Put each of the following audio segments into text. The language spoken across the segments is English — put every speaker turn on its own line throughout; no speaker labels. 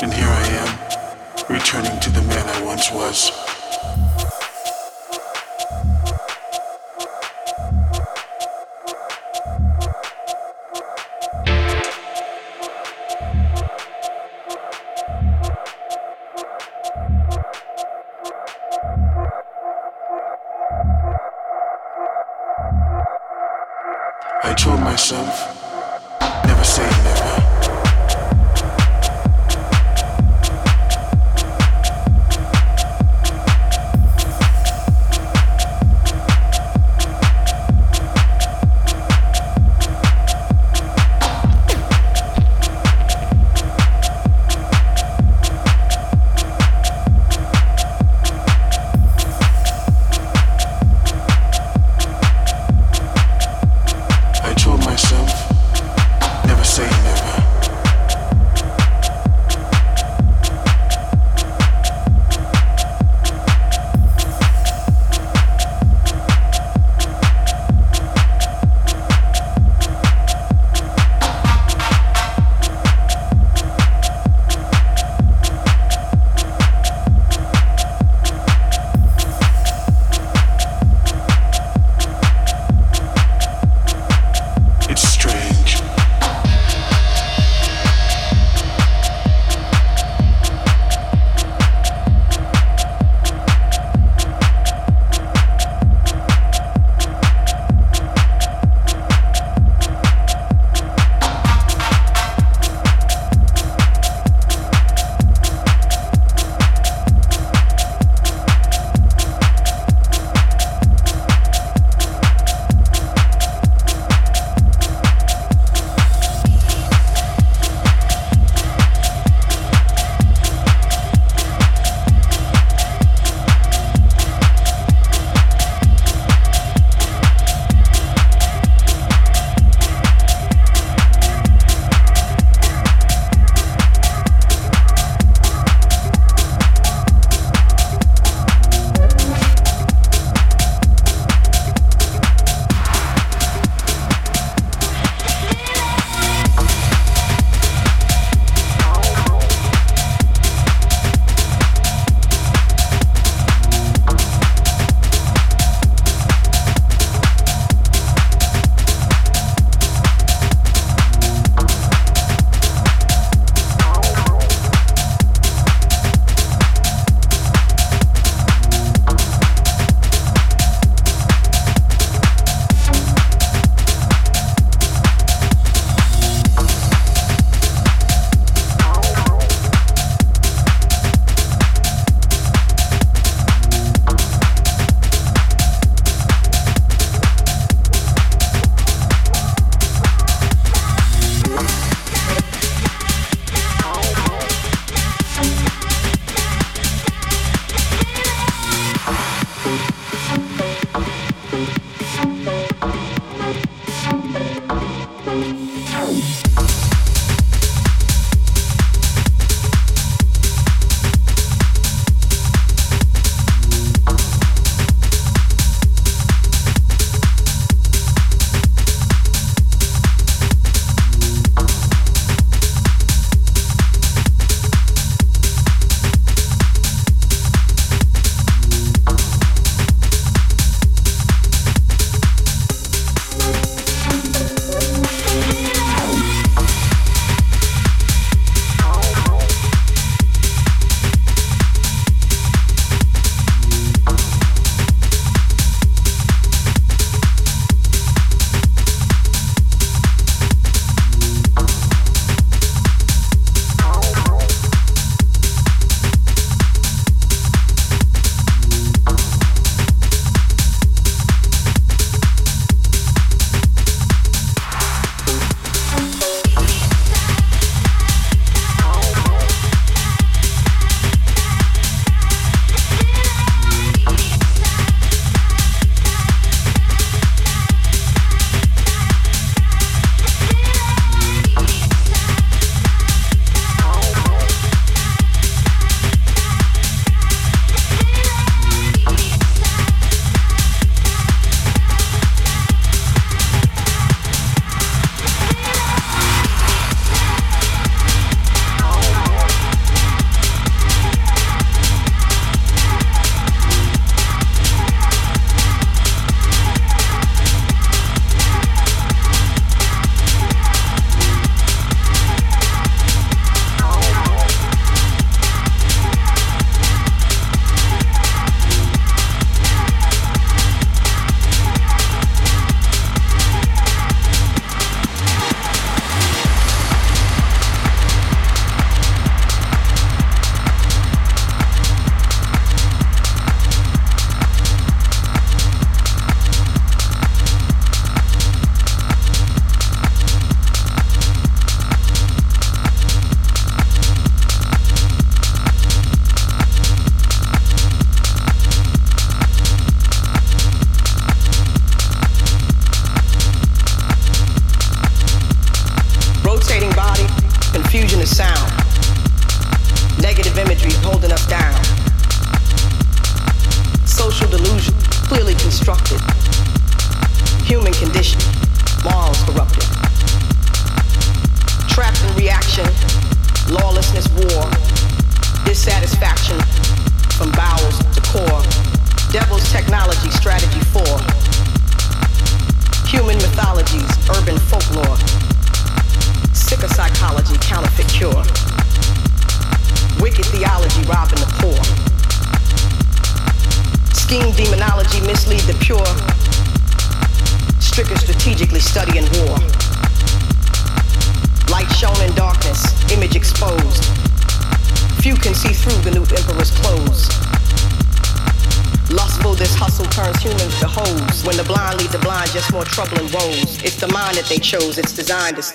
And here I am, returning to the man I once was.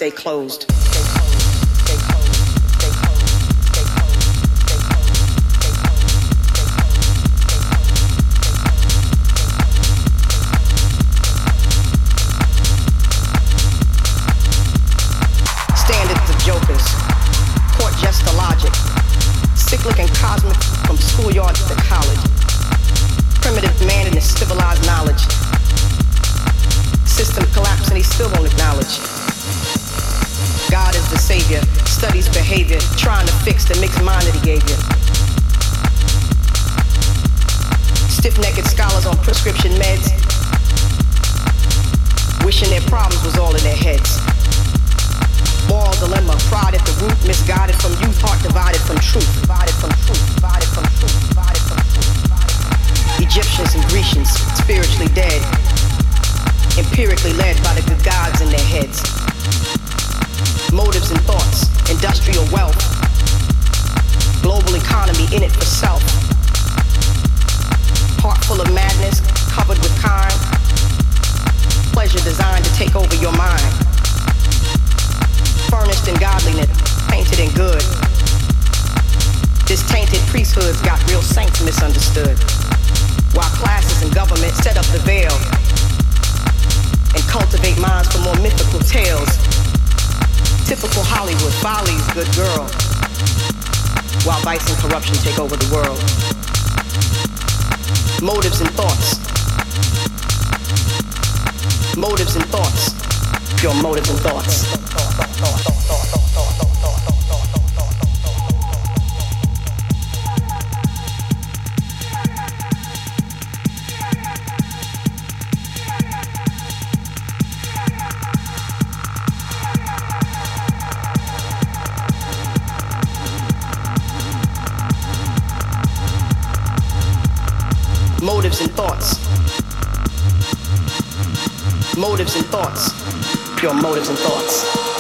Stay closed. Wishing their problems was all in their heads. Moral dilemma, pride at the root, misguided from youth, heart divided from truth, divided from truth, divided from truth, divided from truth. Egyptians and Grecians, spiritually dead, empirically led by the good gods in their heads. Motives and thoughts, industrial wealth, global economy in it for self. Heart full of madness, covered with kind. Pleasure designed to take over your mind. Furnished in godliness, painted in good. This tainted priesthood's got real saints misunderstood while classes and government set up the veil and cultivate minds for more mythical tales. Typical Hollywood follies, good girl, while vice and corruption take over the world. Motives and thoughts. Motives and thoughts. Your motives and thoughts. motives and thoughts. Motives and thoughts. Your motives and thoughts.